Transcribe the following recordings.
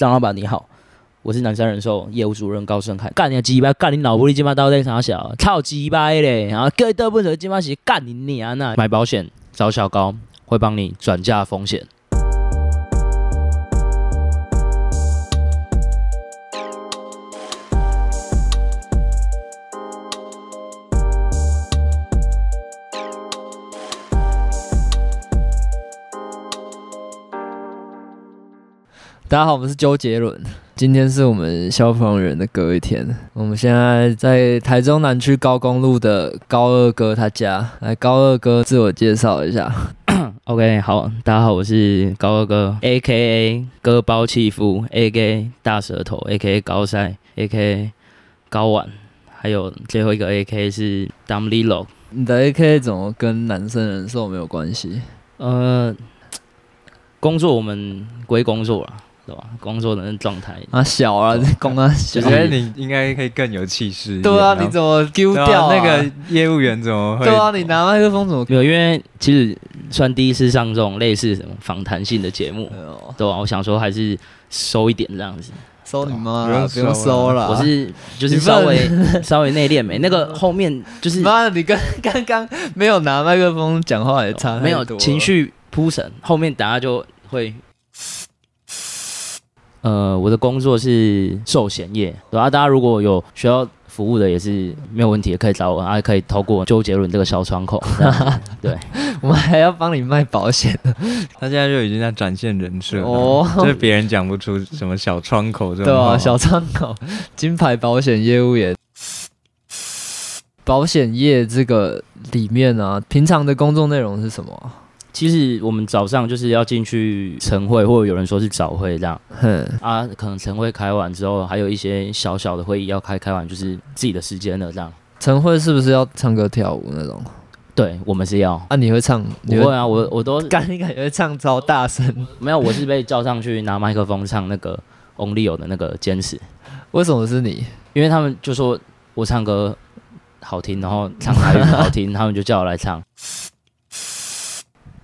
张老板你好，我是南山人寿业务主任高胜凯。干你个鸡巴，干你老母，你鸡巴到底啥小？操鸡巴嘞！然后各位都不熟，鸡巴是干你娘呐！买保险找小高，会帮你转嫁风险。大家好，我们是周杰伦。今天是我们消防员的隔一天。我们现在在台中南区高公路的高二哥他家。来，高二哥自我介绍一下。OK，好，大家好，我是高二哥，A.K.A. 割包弃夫，A.K.A. 大舌头，A.K.A. 高赛，A.K.A. 高玩，还有最后一个 A.K.A. 是 Dam Lilo。你的 A.K.A. 怎么跟男生人寿没有关系？呃，工作我们归工作了。工作的那状态啊，小啊，工啊，我觉得你应该可以更有气势。对啊，你怎么丢掉那个业务员？怎么会？对啊，你拿麦克风怎么？没有，因为其实算第一次上这种类似什么访谈性的节目，对吧？我想说还是收一点这样子。收你妈！不用收了。我是就是稍微 稍微内敛没那个 后面就是妈的，你跟刚刚没有拿麦克风讲话也差没有情绪铺陈，后面等下就会。呃，我的工作是寿险业，对啊，大家如果有需要服务的，也是没有问题，可以找我，还、啊、可以透过周杰伦这个小窗口。对，我们还要帮你卖保险，他现在就已经在展现人设哦，就是别人讲不出什么小窗口这种。对啊，小窗口，金牌保险业务员，保险业这个里面啊，平常的工作内容是什么？其实我们早上就是要进去晨会，或者有人说是早会这样。哼啊，可能晨会开完之后，还有一些小小的会议要开，开完就是自己的时间了这样。晨会是不是要唱歌跳舞那种？对，我们是要。啊，你会唱？你会啊，我我都 感觉会唱超大声。没有，我是被叫上去拿麦克风唱那个 Only 有的那个坚持。为什么是你？因为他们就说我唱歌好听，然后唱台语好听，他们就叫我来唱。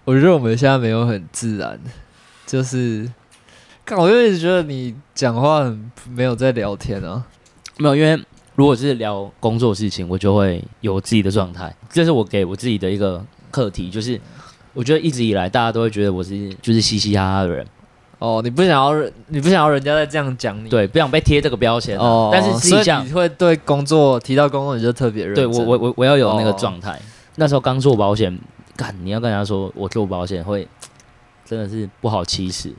我觉得我们现在没有很自然，就是，我就一直觉得你讲话很没有在聊天啊，没有，因为如果是聊工作事情，我就会有自己的状态，这是我给我自己的一个课题，就是我觉得一直以来大家都会觉得我是就是嘻嘻哈哈的人，哦，你不想要人，你不想要人家再这样讲你，对，不想被贴这个标签，哦，但是实际上你会对工作提到工作你就特别认真，对我我我我要有那个状态，哦，那时候刚做保险。干！你要跟人家说我做保险会，真的是不好启齿。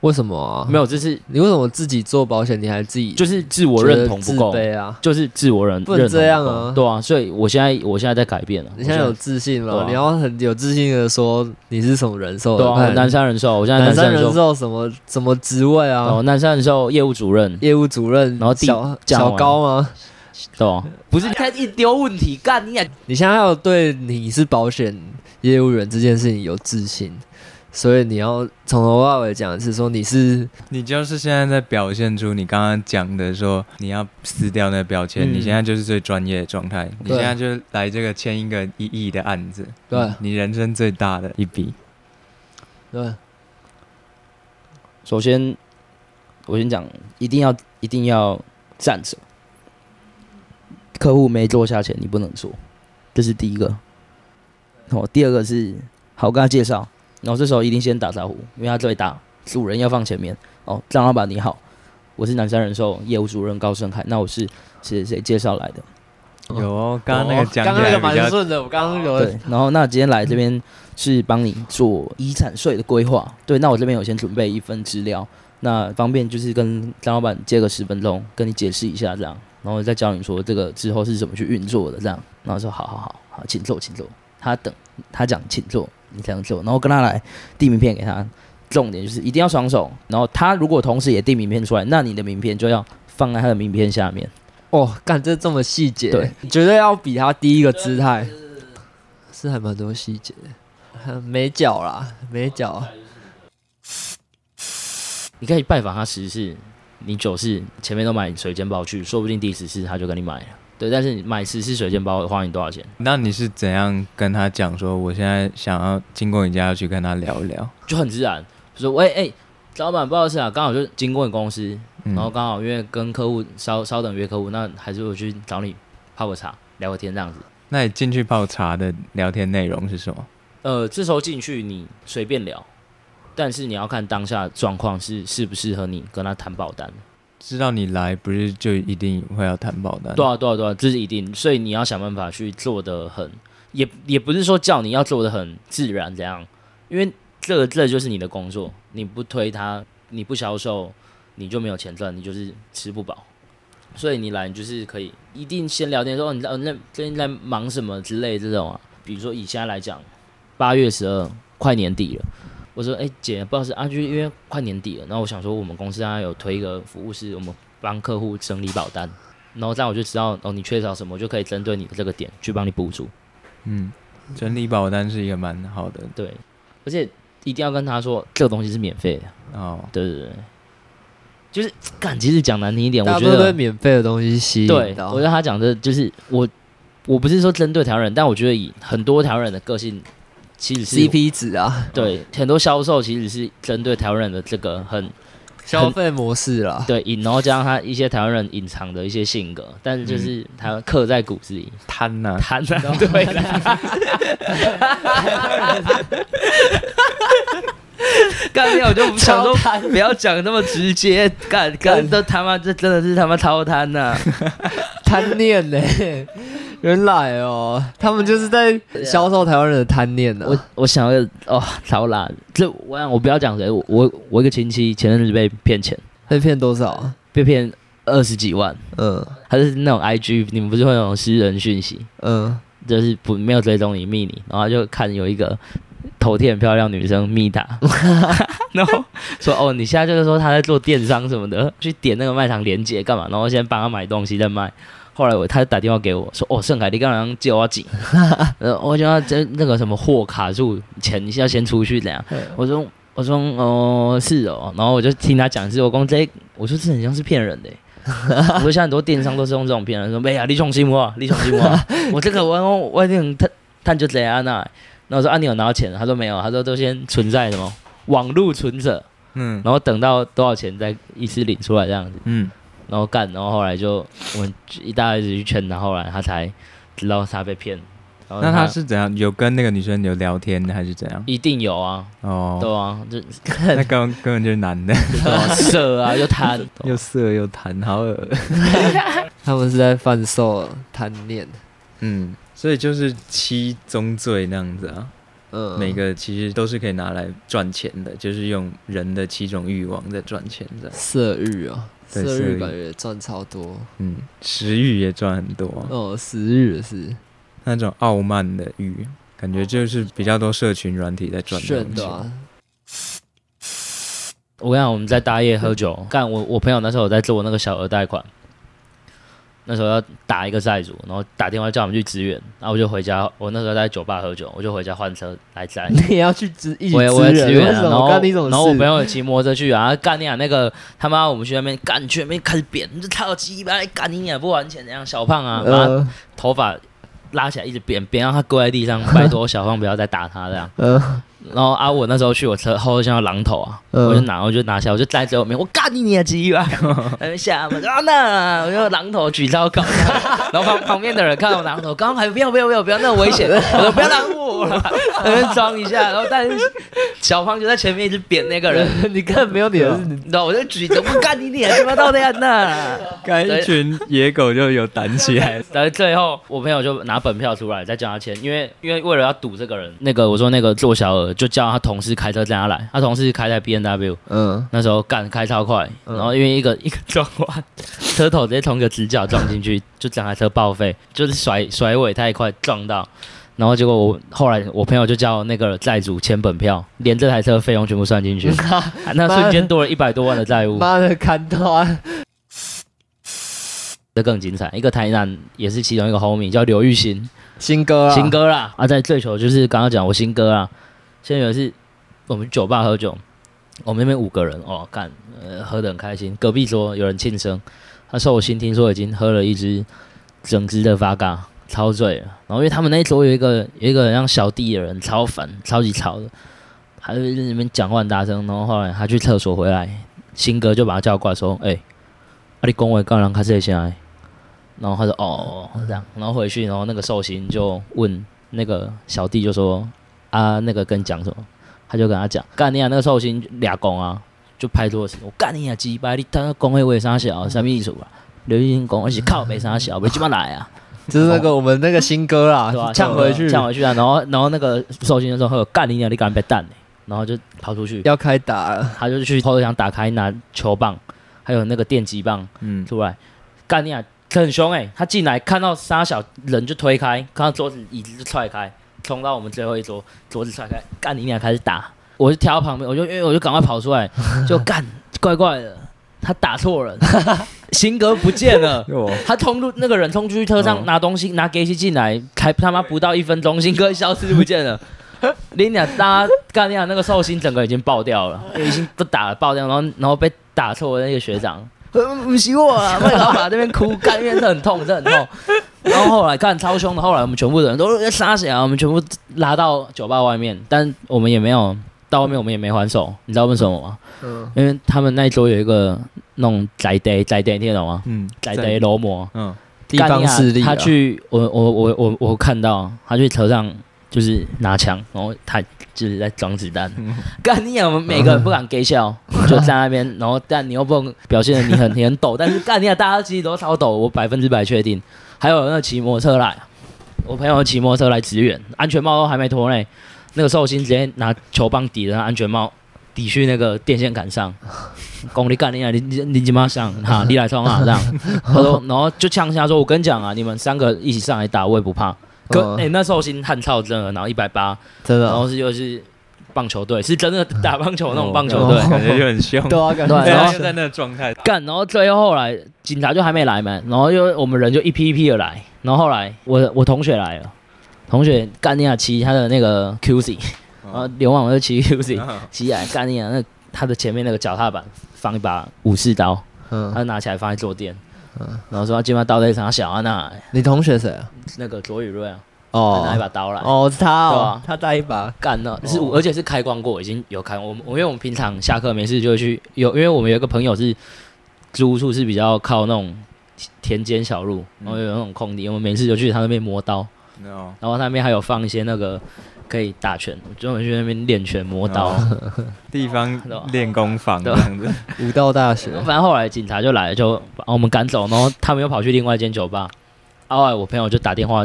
为什么啊？没有，就是你为什么自己做保险，你还自己就是自我认同不够啊？就是自我认不能这样啊？对啊，所以我现在我现在在改变了。你现在有自信了，你要很有自信的说你是什么人寿？对啊，南山人寿。我现在南山人寿什么什么职位啊？哦，南山人寿业务主任，业务主任。然后小小高吗？对啊，不是开始一丢问题干你啊！你现在要对你是保险业务员这件事情有自信，所以你要从头到尾讲的是说你是你就是现在在表现出你刚刚讲的说你要撕掉那个标签，嗯、你现在就是最专业的状态，你现在就来这个签一个一亿的案子，对，你人生最大的一笔。对，首先我先讲，一定要一定要站着，客户没坐下前你不能坐，这是第一个。哦，第二个是好，我跟他介绍，然后这时候一定先打招呼，因为他最大，主人要放前面。哦，张老板你好，我是南山人寿业务主任高胜凯，那我是谁谁介绍来的？有哦，刚刚那个讲，刚刚那个蛮顺的，我刚刚有。对，然后那今天来这边是帮你做遗产税的规划，对，那我这边有先准备一份资料，那方便就是跟张老板借个十分钟，跟你解释一下这样，然后再教你说这个之后是怎么去运作的这样，然后说好好好好，请坐，请坐。他等他讲，请坐，你这样做，然后跟他来递名片给他。重点就是一定要双手，然后他如果同时也递名片出来，那你的名片就要放在他的名片下面。哦，干这这么细节，对，绝对要比他第一个姿态是还蛮多细节的，没脚啦，没脚。你可以拜访他十次，你九次前面都买水煎包去，说不定第十次他就跟你买了。对，但是你买十次水煎包会花你多少钱？那你是怎样跟他讲说，我现在想要经过你家要去跟他聊一聊，就很自然，就说喂，哎、欸，老板不好意思啊，刚好就经过你公司，嗯然后刚好因为跟客户稍稍等约客户，那还是我去找你泡个茶聊个天这样子。那你进去泡茶的聊天内容是什么？呃，这时候进去你随便聊，但是你要看当下状况是适不适合你跟他谈保单。知道你来不是就一定会要谈保单？对啊，对啊，对啊，这是一定，所以你要想办法去做得很，也也不是说叫你要做得很自然这样，因为这个这就是你的工作，你不推他，你不销售，你就没有钱赚，你就是吃不饱。所以你来，你就是可以一定先聊天说，哦，你在那最近在忙什么之类这种啊，比如说以现在来讲，八月十二快年底了。我说：“哎、欸，姐，不好意思啊，就因为快年底了，然后我想说，我们公司现在有推一个服务，是我们帮客户整理保单，然后这样我就知道哦，你缺少什么，我就可以针对你的这个点去帮你补足。嗯，整理保单是一个蛮好的，对，而且一定要跟他说，这个东西是免费的哦。对对对，就是干，其实讲难听一点，我觉得对免费的东西吸引对，我觉得他讲的，就是我，我不是说针对台湾人，但我觉得以很多台湾人的个性。”其实是 CP 值啊，对，很多销售其实是针对台湾人的这个很消费模式啦，对，然后加上他一些台湾人隐藏的一些性格，但是就是他刻在骨子里。贪呐，贪呐，对。啦。干掉我就想说，不要讲那么直接，干干。都他妈这真的是他妈超贪呐，贪念呢。原来哦，他们就是在销售台湾人的贪念呢、啊。我我想要哦，超辣！这我我不要讲谁，我我我一个亲戚前阵子被骗钱，被骗多少啊？被骗二十几万。嗯，他是那种 IG，你们不是会有那种私人讯息？嗯，就是不没有追踪你密你，然后就看有一个头贴很漂亮女生密他，然后说哦，你现在就是说他在做电商什么的，去点那个卖场连接干嘛？然后先帮他买东西再卖。后来我他就打电话给我说：“哦，盛凯，你刚刚借我几？呃，我就要这那个什么货卡住钱，要先出去怎样？”我说：“我说哦，是哦。”然后我就听他讲是我讲这，我说这很像是骗人的。我说现在很多电商都是用这种骗人，说没呀，你重新我，你重新我，我这个我我一定探探就这样那。然后我说啊，你有拿到钱？他说没有，他说都先存在什么网路存着，嗯，然后等到多少钱再一次领出来这样子，嗯。然后干，然后后来就我们一大一直去劝他，后来他才知道他被骗。他那他是怎样？有跟那个女生有聊天还是怎样？一定有啊。哦。对啊，就 那根根本就是男的。色啊，又贪，又色又贪，好恶。他们是在贩售贪念。嗯，所以就是七宗罪那样子啊。嗯。每个其实都是可以拿来赚钱的，就是用人的七种欲望在赚钱的。色欲啊。色欲感觉赚超多，嗯，食欲也赚很多。哦，食欲是那种傲慢的欲，感觉就是比较多社群软体在赚钱。是的。我跟你讲，我们在大夜喝酒，干我我朋友那时候我在做那个小额贷款。那时候要打一个债主，然后打电话叫我们去支援，然后我就回家。我那时候在酒吧喝酒，我就回家换车来载。你也要去支一起我也我也支援啊，然后干你种事，然后我朋友骑摩托车去啊，干你啊那个他妈我们去那边干去那边开始扁，你这超鸡巴干你啊不还钱这样小胖啊，把头发拉起来一直扁扁，让他跪在地上，拜托 小胖不要再打他这样。呃然后啊，我那时候去我车后像要榔头啊，嗯、我就拿，我就拿下，我就站在后面，我干你你的鸡巴，那边 下嘛，啊那，我就榔头举招搞，然后旁旁边的人看到我榔头，刚还不要不要不要不要，那么危险，我说不要拦我，那边装一下，然后但是小胖就在前面一直扁那个人，你看没有你的，然后我就举着，我干你你他妈到那样那，看一群野狗就有胆起来，然后最后我朋友就拿本票出来再叫他签，因为因为为了要赌这个人，那个我说那个做小额。就叫他同事开车载他来，他同事开在 B N W，嗯，那时候干开超快，然后因为一个一个转弯，车头直接从一个直角撞进去，就整台车报废，就是甩甩尾太快撞到，然后结果我后来我朋友就叫那个债主签本票，连这台车费用全部算进去，那瞬间多了一百多万的债务，妈的砍断，这更精彩，一个台南也是其中一个 homie 叫刘玉新，新哥啊，新哥啦，啊在追求就是刚刚讲我新哥啊。现在有一次，我们酒吧喝酒，我们那边五个人哦，干，呃，喝得很开心。隔壁桌有人庆生，他说我新听说已经喝了一支整支的发嘎，超醉了。然后因为他们那一桌有一个有一个像小弟的人，超烦，超级吵的。他就在那边讲话很大声，然后后来他去厕所回来，新哥就把他叫过来说：“哎、欸，啊你讲话刚刚开始先来。”然后他说：“哦，这样。”然后回去，然后那个寿星就问那个小弟就说：“啊，那个跟讲什么？”他就跟他讲：“干你啊，那个寿星俩公啊，就拍桌子，我干你啊，鸡巴你他公会为啥小？什么意思啊？刘玉英公而且靠没啥小，没鸡巴来啊？就是那个我们那个新歌啦，呛回去，呛回去啊！然后，然后那个寿星就说：‘干你啊，你敢别蛋呢？’然后就跑出去要开打了，他就去后头想打开拿球棒，还有那个电击棒，嗯，出来干你啊！”很凶哎、欸！他进来看到沙小人就推开，看到桌子椅子就踹开，冲到我们最后一桌，桌子踹开，干你俩开始打，我就跳到旁边，我就因为我就赶快跑出来，就干怪怪的，他打错人，新哥不见了，他冲入那个人冲出去车上拿东西拿给西进来，才他妈不到一分钟，新哥消失不见了，你俩大家干你俩那个寿星整个已经爆掉了，已经都打了爆掉，然后然后被打错的那个学长。不是我老板那边哭，干，因为很痛，这很痛。然后后来干超凶的，后来我们全部的人都在杀血啊！我们全部拉到酒吧外面，但我们也没有到外面，我们也没还手。你知道为什么吗？嗯，因为他们那一桌有一个那种宅爹宅爹，听得懂吗？嗯，宅爹罗摩，嗯，地方势力。他去，我我我我我看到他去车上就是拿枪，然后他。就是在装子弹，干你啊！我们每个人不敢给笑，就在那边，然后但你又不能表现的你很你很抖，但是干你啊！大家其实都超抖，我百分之百确定。还有那个骑摩托车来，我朋友骑摩托车来支援，安全帽都还没脱嘞，那个寿星直接拿球棒抵着他安全帽，抵去那个电线杆上，功力干你啊！你你你怎么想？哈，你来冲啊！这样，他说，然后就呛下说：“我跟你讲啊，你们三个一起上来打，我也不怕。”哥，哎、欸，那寿星汗超真的，然后一百八，真的，然后是又是棒球队，是真的打棒球那种棒球队，感觉就很凶，对啊，感觉然后就在那个状态干，然后最后后来警察就还没来嘛，然后又我们人就一批一批的来，然后后来我我同学来了，同学干尼亚骑他的那个 QC，然后刘网就骑 QC 骑来干尼亚，那他的前面那个脚踏板放一把武士刀，嗯，他拿起来放在坐垫。嗯，然后说他今晚刀在场小安娜，你同学谁啊？那个卓宇瑞啊，哦，拿一把刀来，哦，是他哦，他带一把。干了，是而且是开光过，已经有开。我们我因为我们平常下课没事就会去有，因为我们有一个朋友是租屋处是比较靠那种田间小路，然后有那种空地，我们没事就去他那边磨刀，然后他那边还有放一些那个。可以打拳，专门去那边练拳、磨刀，哦、地方练功房这样子，武道大学。反正后来警察就来了，就把我们赶走，然后他们又跑去另外一间酒吧。后来我朋友就打电话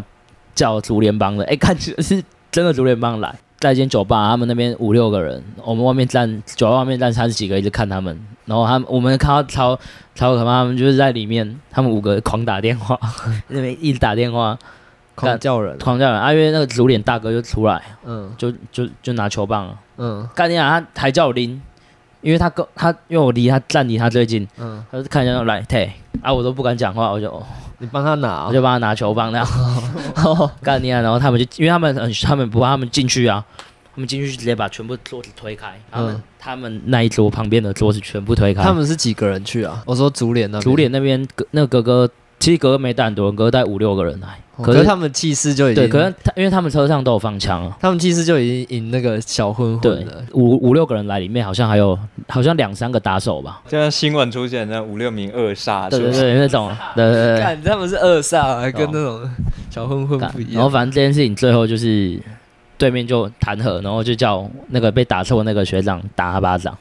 叫竹联帮的，哎、欸，看 是真的竹联帮来，在一间酒吧，他们那边五六个人，我们外面站酒吧外面站三十几个，一直看他们。然后他们我们看到超超可怕，他们就是在里面，他们五个狂打电话，那边一直打电话。狂叫人，狂叫人！阿、啊、约那个足联大哥就出来，嗯，就就就拿球棒了，嗯，干你啊！他还叫我拎，因为他跟他因为我离他站离他最近，嗯，他就看一下来退，啊，我都不敢讲话，我就你帮他拿，我就帮他拿球棒那样，干你啊！然后他们就因为他们很他们不怕他们进去啊，他们进去直接把全部桌子推开，他们、嗯、他们那一桌旁边的桌子全部推开。他们是几个人去啊？我说主脸那主脸那边那个哥哥，其实哥哥没带很多人，哥哥带五六个人来。可是他们气势就已经对，可是他因为他们车上都有放枪啊，他们气势就已经赢那个小混混了。五五六个人来，里面好像还有好像两三个打手吧。就像新闻出现那五六名恶煞，对对对，那种，对对对，看他们是恶煞，还跟那种小混混不一样。然后反正这件事情最后就是对面就弹劾，然后就叫那个被打错的那个学长打他巴掌。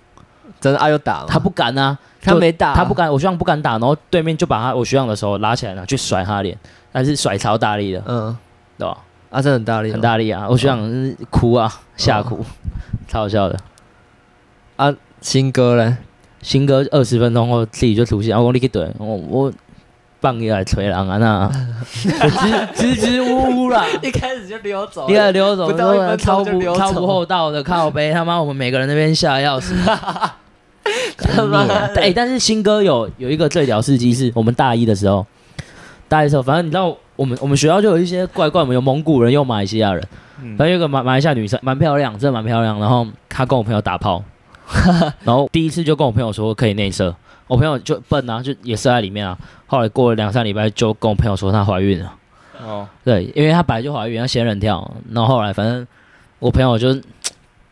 真的啊？又打了？他不敢啊，他没打，他不敢。我学长不敢打，然后对面就把他我学长的手拉起来了，去甩他脸。但是甩超大力的，嗯，对吧？啊，真的很大力，很大力啊！我学长是哭啊，吓哭，超好笑的。啊，新哥嘞？新哥二十分钟后自己就出现，我讲你去怼，我我半夜来催人啊那，支 支支吾吾啦，一开始就溜走，一开始溜走，超不超不厚道的靠背，他妈我们每个人那边吓要死。哎，但是新哥有有一个最屌事迹是我们大一的时候。大一的时候，反正你知道，我们我们学校就有一些怪怪，我们有蒙古人，有马来西亚人。反正有个马马来西亚女生，蛮漂亮，真的蛮漂亮。然后她跟我朋友打炮，然后第一次就跟我朋友说可以内射，我朋友就笨啊，就也射在里面啊。后来过了两三礼拜，就跟我朋友说她怀孕了。哦，对，因为她本来就怀孕，她仙人跳。然后后来反正我朋友就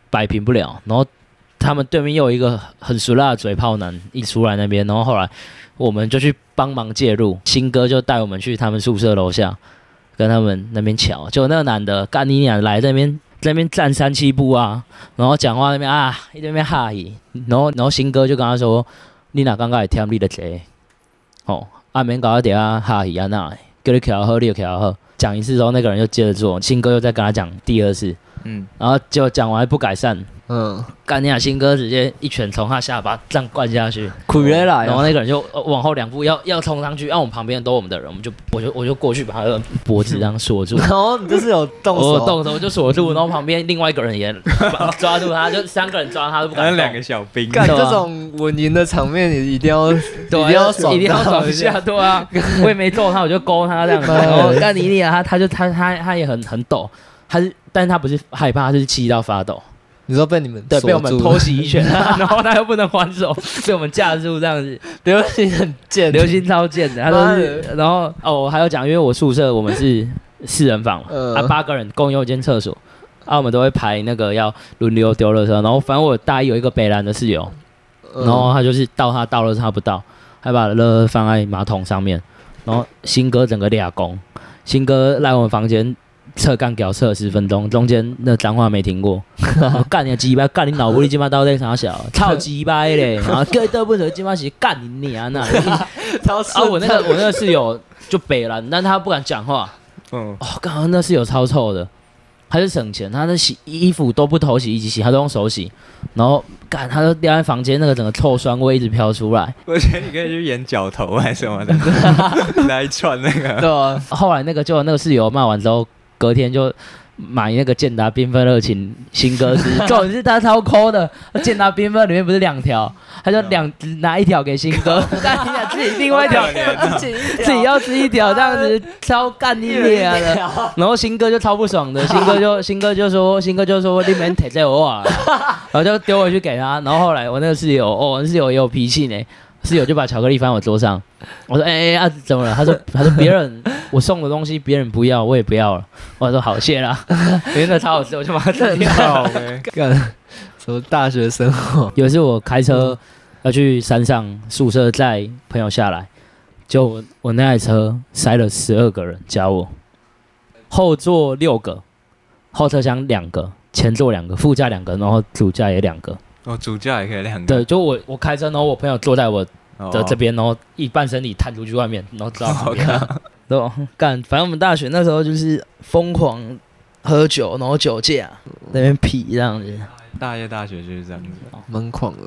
摆平不了，然后他们对面又有一个很俗辣的嘴炮男一出来那边，然后后来我们就去帮忙介入，新哥就带我们去他们宿舍楼下跟他们那边瞧，就那个男的干你俩来这边在那边站三七步啊，然后讲话那边啊一直那边哈伊，然后然后新哥就跟他说，你俩刚刚也听你的贼，哦，阿免搞一点啊哈伊啊那，叫你调好你就调好，讲一次之后那个人又接着做，新哥又再跟他讲第二次。嗯，然后就讲完不改善，嗯，干尼亚新哥直接一拳从他下巴这样灌下去，苦来了，然后那个人就往后两步要要冲上去，然后我们旁边都我们的人，我们就我就我就过去把他的脖子这样锁住，然后你就是有动手，我动手就锁住，然后旁边另外一个人也 抓住他，就三个人抓他都不敢动，两个小兵，干这种稳赢的场面你一定要，一定要一定要爽一下，对啊，我也没揍他，我就勾他这样子，然后干你俩他他就他他他也很很抖。他是，但是他不是害怕，他是气到发抖。你说被你们对被我们偷袭一拳，然后他又不能还手，被我们架住这样子。刘星很贱，刘星超贱的，他都是。然后哦，我还要讲，因为我宿舍我们是四人房，呃、啊，八个人共用一间厕所，啊，我们都会排那个要轮流丢垃圾。然后反正我大一有一个北兰的室友，然后他就是倒他倒了他不倒，还把垃圾放在马桶上面。然后新哥整个俩工，新哥来我们房间。测干屌测十分钟，中间那脏话没停过。干你个鸡巴，干你脑部里鸡巴到底啥小？超鸡巴嘞！然后各都不舍鸡巴是干你娘那。然后我那个我那个室友就北了，但他不敢讲话。嗯。哦，刚刚那室友超臭的，他是省钱，他的洗衣服都不头洗一起洗，他都用手洗。然后干，他都掉在房间，那个整个臭酸味一直飘出来。我觉得你可以去演脚头还是什么的，来串那个。对啊。后来那个就那个室友骂完之后。隔天就买那个健达缤纷热情新歌吃，重点是他超抠的，健达缤纷里面不是两条，他就两拿一条给新哥，但你俩自己另外一条 自己自己要吃一条，这样子超干你俩的，然后新哥就超不爽的，新哥就新哥就说新哥就说你们铁在我啊，然后就丢回去给他，然后后来我那个室友哦，我室友也有脾气呢。室友就把巧克力放我桌上，我说：“哎哎啊，怎么了？”他说：“他说别人我送的东西别人不要，我也不要了。”我说：“好谢啦，真的超好吃，我就把它吃掉。”干什么大学生活？有一次我开车要去山上宿舍载朋友下来，就我，我那台车塞了十二个人加我，后座六个，后车厢两个，前座两个，副驾两个，然后主驾也两个。哦，主驾也可以两个。对，就我我开车，然后我朋友坐在我的这边，哦、然后一半身体探出去外面，然后知道好看。对，干，反正我们大学那时候就是疯狂喝酒，然后酒驾那边痞这样子。大一大学就是这样子，蛮狂的。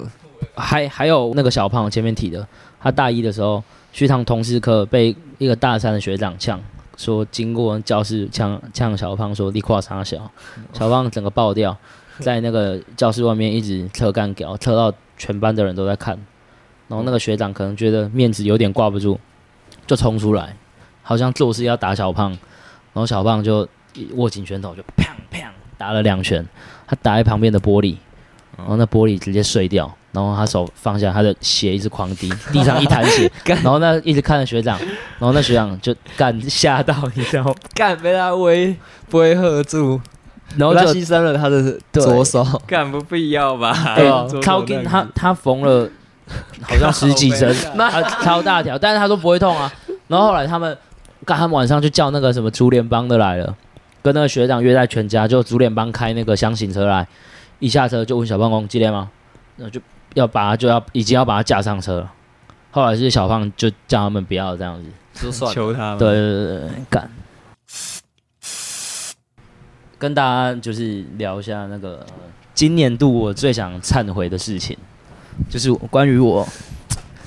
还还有那个小胖前面提的，他大一的时候去趟通识课，被一个大三的学长呛，说经过教室呛呛小胖说你跨啥小，小胖整个爆掉。在那个教室外面一直测干屌，测到全班的人都在看，然后那个学长可能觉得面子有点挂不住，就冲出来，好像做事要打小胖，然后小胖就握紧拳头就砰砰打了两拳，他打在旁边的玻璃，然后那玻璃直接碎掉，然后他手放下，他的血一直狂滴，地上一滩血，然后那一直看着学长，然后那学长就干吓到，你知道吗？干被他威威吓住。然后就牺牲了他的左手，干不必要吧？对，超紧，他他缝了好像 十几针，他超大条，但是他说不会痛啊。然后后来他们，干他们晚上就叫那个什么竹联帮的来了，跟那个学长约在全家，就竹联帮开那个箱型车来，一下车就问小胖公几点吗？那就要把他就要已经要把他架上车了。后来是小胖就叫他们不要这样子，就算求他，对对对对，干。跟大家就是聊一下那个今年度我最想忏悔的事情，就是关于我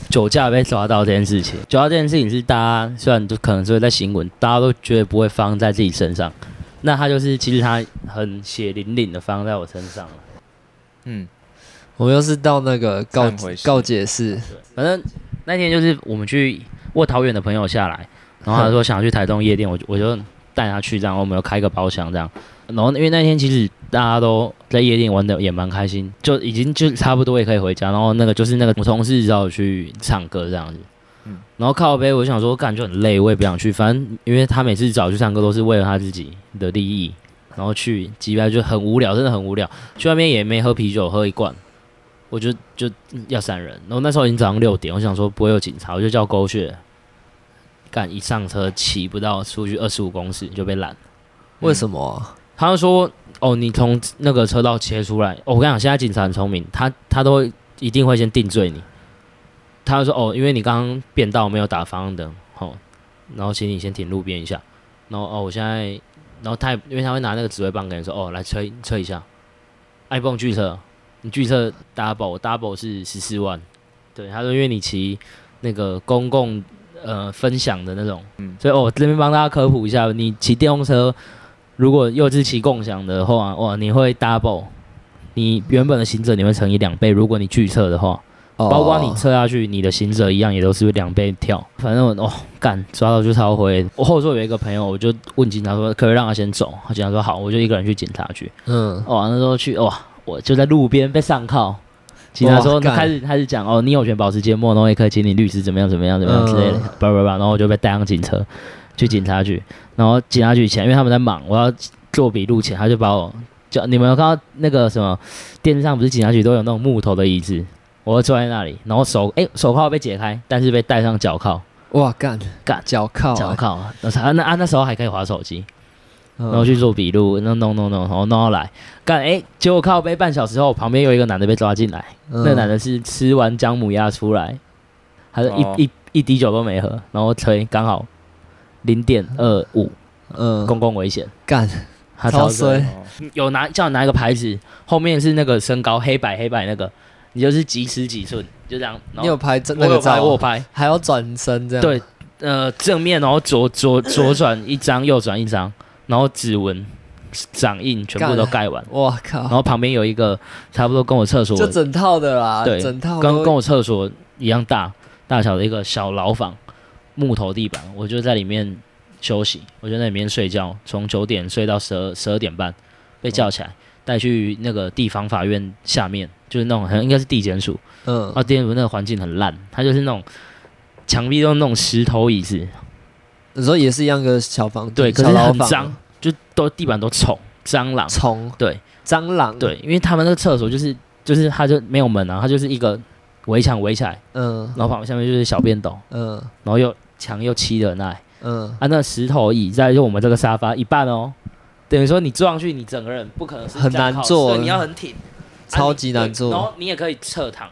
酒驾被抓到这件事情。酒驾这件事情是大家虽然就可能是会在新闻，大家都绝对不会发生在自己身上。那他就是其实他很血淋淋的发生在我身上了。嗯，我又是到那个告告解室，反正那天就是我们去卧桃园的朋友下来，然后他说想要去台东夜店，我就我就带他去，这样我们要开个包厢这样。然后因为那天其实大家都在夜店玩的也蛮开心，就已经就差不多也可以回家。然后那个就是那个我同事找我去唱歌这样子，嗯，然后靠背，我想说干就很累，我也不想去。反正因为他每次找我去唱歌都是为了他自己的利益，然后去机票就很无聊，真的很无聊。去外面也没喝啤酒，喝一罐，我就就要闪人。然后那时候已经早上六点，我想说不会有警察，我就叫狗血干，一上车骑不到出去二十五公尺就被拦。为什么？他就说：“哦，你从那个车道切出来。哦”我跟你讲，现在警察很聪明，他他都一定会先定罪你。他就说：“哦，因为你刚刚变道没有打方向灯，哦，然后请你先停路边一下。然后哦，我现在，然后他也因为他会拿那个指挥棒跟你说：哦，来催催一下，iPhone 拒测，你拒测 double double 是十四万。对，他说因为你骑那个公共呃分享的那种，嗯，所以哦，这边帮大家科普一下，你骑电动车。”如果又是骑共享的话，哇，你会 double，你原本的行者你会乘以两倍。如果你拒测的话，包括你测下去，你的行者一样也都是两倍跳。反正我哦干抓到就超回。我后座有一个朋友，我就问警察说，可以让他先走？他警察说好，我就一个人去警察局。嗯，哇，那时候去哇，我就在路边被上铐。警察说开始开始讲哦，你有权保持缄默，然后也可以请你律师怎么样怎么样怎么样之类的，叭叭叭，然后我就被带上警车。去警察局，然后警察局前，因为他们在忙，我要做笔录前，他就把我叫。你们有看到那个什么电视上不是警察局都有那种木头的椅子，我会坐在那里，然后手哎手铐被解开，但是被戴上脚铐。哇干干脚铐脚铐，那那啊那时候还可以划手机，然后去做笔录，弄弄弄弄，然后弄到来干哎，结果靠背半小时后，旁边有一个男的被抓进来，嗯、那男的是吃完姜母鸭出来，他是一、哦、一一,一滴酒都没喝，然后吹刚好。零点二五，嗯，公共危险，干，超衰，有拿叫你拿一个牌子，后面是那个身高黑白黑白那个，你就是几尺几寸，就这样。你有拍那个照？拍，还要转身这样。对，呃，正面然后左左左转一张，右转一张，然后指纹、掌印全部都盖完。我靠！然后旁边有一个差不多跟我厕所，就整套的啦，对，整套跟跟我厕所一样大大小的一个小牢房。木头地板，我就在里面休息，我就在里面睡觉，从九点睡到十二十二点半，被叫起来带去那个地方法院下面，就是那种好像应该是地检署，嗯，啊，地检署那个环境很烂，它就是那种墙壁都是那种石头椅子，有时候也是一样个小房，对，可是很脏，就都地板都虫蟑螂，虫，对，蟑螂，对，因为他们那个厕所就是就是它就没有门啊，它就是一个围墙围起来，嗯，然后旁边下面就是小便斗，嗯，然后又。墙又砌的那，嗯，啊，那石头椅在就我们这个沙发一半哦，等于说你坐上去，你整个人不可能是很难坐，你要很挺，超级难坐。然后你也可以侧躺，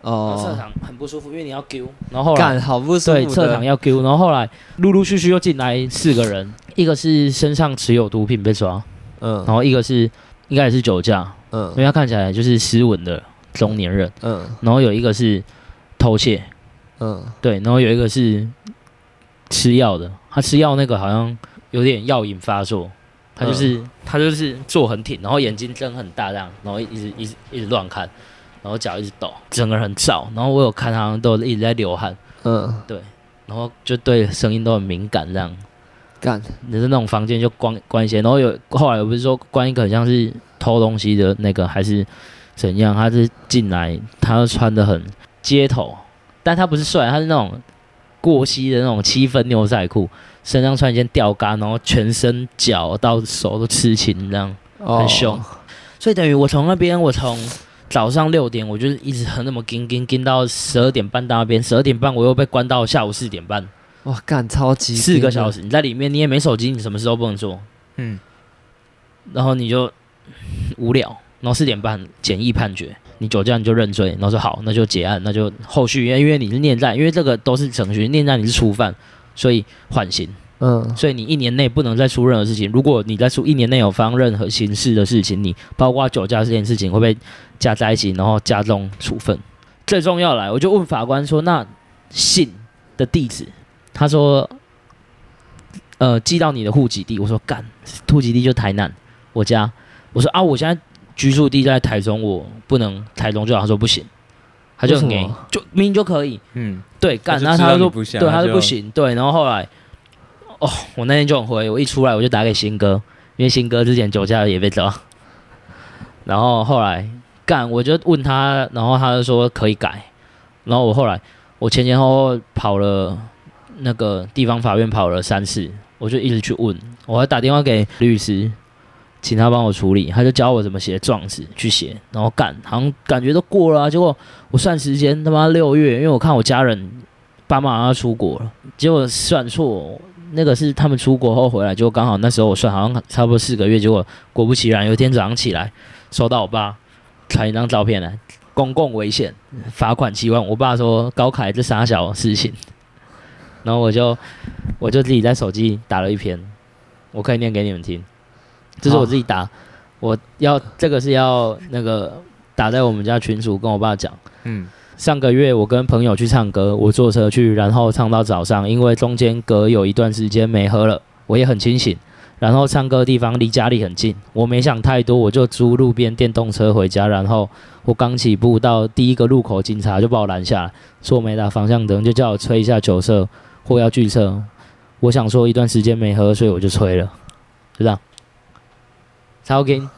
哦，侧躺很不舒服，因为你要丢。然后后来好不舒服，对，侧躺要丢。然后后来陆陆续续又进来四个人，一个是身上持有毒品被抓，嗯，然后一个是应该也是酒驾，嗯，因为他看起来就是斯文的中年人，嗯，然后有一个是偷窃。嗯，对，然后有一个是吃药的，他吃药那个好像有点药瘾发作，他就是、嗯、他就是坐很挺，然后眼睛睁很大这样，然后一直一直一直乱看，然后脚一直抖，整个人很燥，然后我有看他好像都一直在流汗，嗯，对，然后就对声音都很敏感这样，干，就是那种房间就关关一些，然后有后来我不是说关一个很像是偷东西的那个还是怎样，他是进来，他穿的很街头。但他不是帅，他是那种过膝的那种七分牛仔裤，身上穿一件吊嘎，然后全身脚到手都刺青，这样很凶。Oh. 所以等于我从那边，我从早上六点，我就是一直很那么跟跟跟到十二点半到那边，十二点半我又被关到下午四点半。哇，干超级四个小时，你在里面你也没手机，你什么事都不能做。嗯，然后你就无聊，然后四点半简易判决。你酒驾你就认罪，然后说好，那就结案，那就后续，因为因为你是念在，因为这个都是程序，念在你是初犯，所以缓刑。嗯，所以你一年内不能再出任何事情。如果你在出一年内有发生任何刑事的事情，你包括酒驾这件事情会被加在一起，然后加重处分。最重要来，我就问法官说，那信的地址，他说，呃，寄到你的户籍地。我说干，户籍地就台南，我家。我说啊，我现在。居住地在台中，我不能台中就好。他说不行，他就很给，就明明就可以。嗯，对，干，然后他就说，对，他说不行，对。然后后来，哦，我那天就很灰，我一出来我就打给新哥，因为新哥之前酒驾也被抓。然后后来干，我就问他，然后他就说可以改。然后我后来我前前后后跑了那个地方法院跑了三次，我就一直去问，我还打电话给律师。请他帮我处理，他就教我怎么写状子去写，然后干，好像感觉都过了啊。结果我算时间他妈六月，因为我看我家人爸妈要出国了，结果算错，那个是他们出国后回来，就刚好那时候我算好像差不多四个月，结果果不其然，有一天早上起来收到我爸传一张照片来，公共危险，罚款七万。我爸说高凯这傻小事情，然后我就我就自己在手机打了一篇，我可以念给你们听。这是我自己打，我要这个是要那个打在我们家群主跟我爸讲。嗯，上个月我跟朋友去唱歌，我坐车去，然后唱到早上，因为中间隔有一段时间没喝了，我也很清醒。然后唱歌的地方离家里很近，我没想太多，我就租路边电动车回家。然后我刚起步到第一个路口，警察就把我拦下来，说我没打方向灯，就叫我吹一下酒色或要拒测。我想说一段时间没喝，所以我就吹了，就这样。超劲，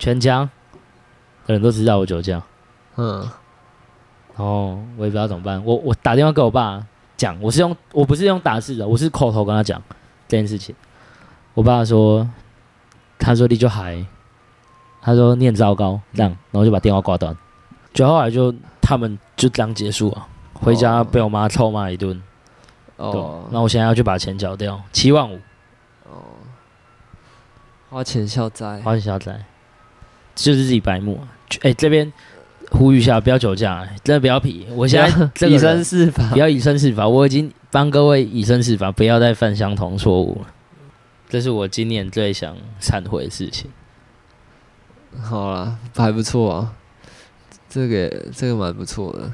全家的人都知道我酒驾，嗯，然后我也不知道怎么办。我我打电话给我爸讲，我是用我不是用打字的，我是口头跟他讲这件事情。我爸说，他说你就还，他说你很糟糕，这样，然后就把电话挂断。就后来就他们就这样结束了，回家被我妈臭骂一顿。哦，那我现在要去把钱缴掉，七万五。花钱消灾，花钱消灾，就是自己白目。哎、欸，这边呼吁一下，不要酒驾，真的不要皮。我现在这个以身试法，不要以身试法。我已经帮各位以身试法，不要再犯相同错误了。这是我今年最想忏悔的事情。好了，还不错啊，这个这个蛮不错的。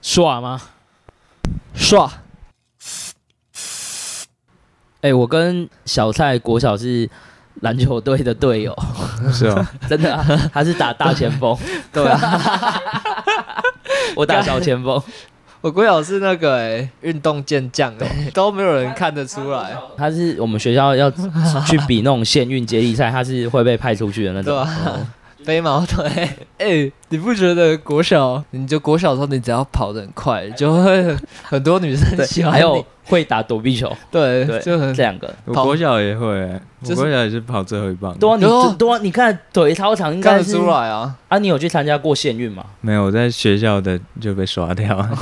耍吗？耍。哎、欸，我跟小蔡国小是。篮球队的队友。是啊，真的啊，他是打大前锋，对啊，我打小前锋，我国小是那个哎、欸，运动健将欸，都没有人看得出来，他是我们学校要去比那种县运接力赛，他是会被派出去的那种，对啊，飞毛腿，哎、欸，你不觉得国小，你就国小的时候，你只要跑得很快，就会很多女生喜欢，还有。会打躲避球，对对，就很这两个。我国小也会，我国小也是跑最后一棒。多你多你看腿超长，应该看得出来啊。啊，你有去参加过县运吗？没有，我在学校的就被刷掉了。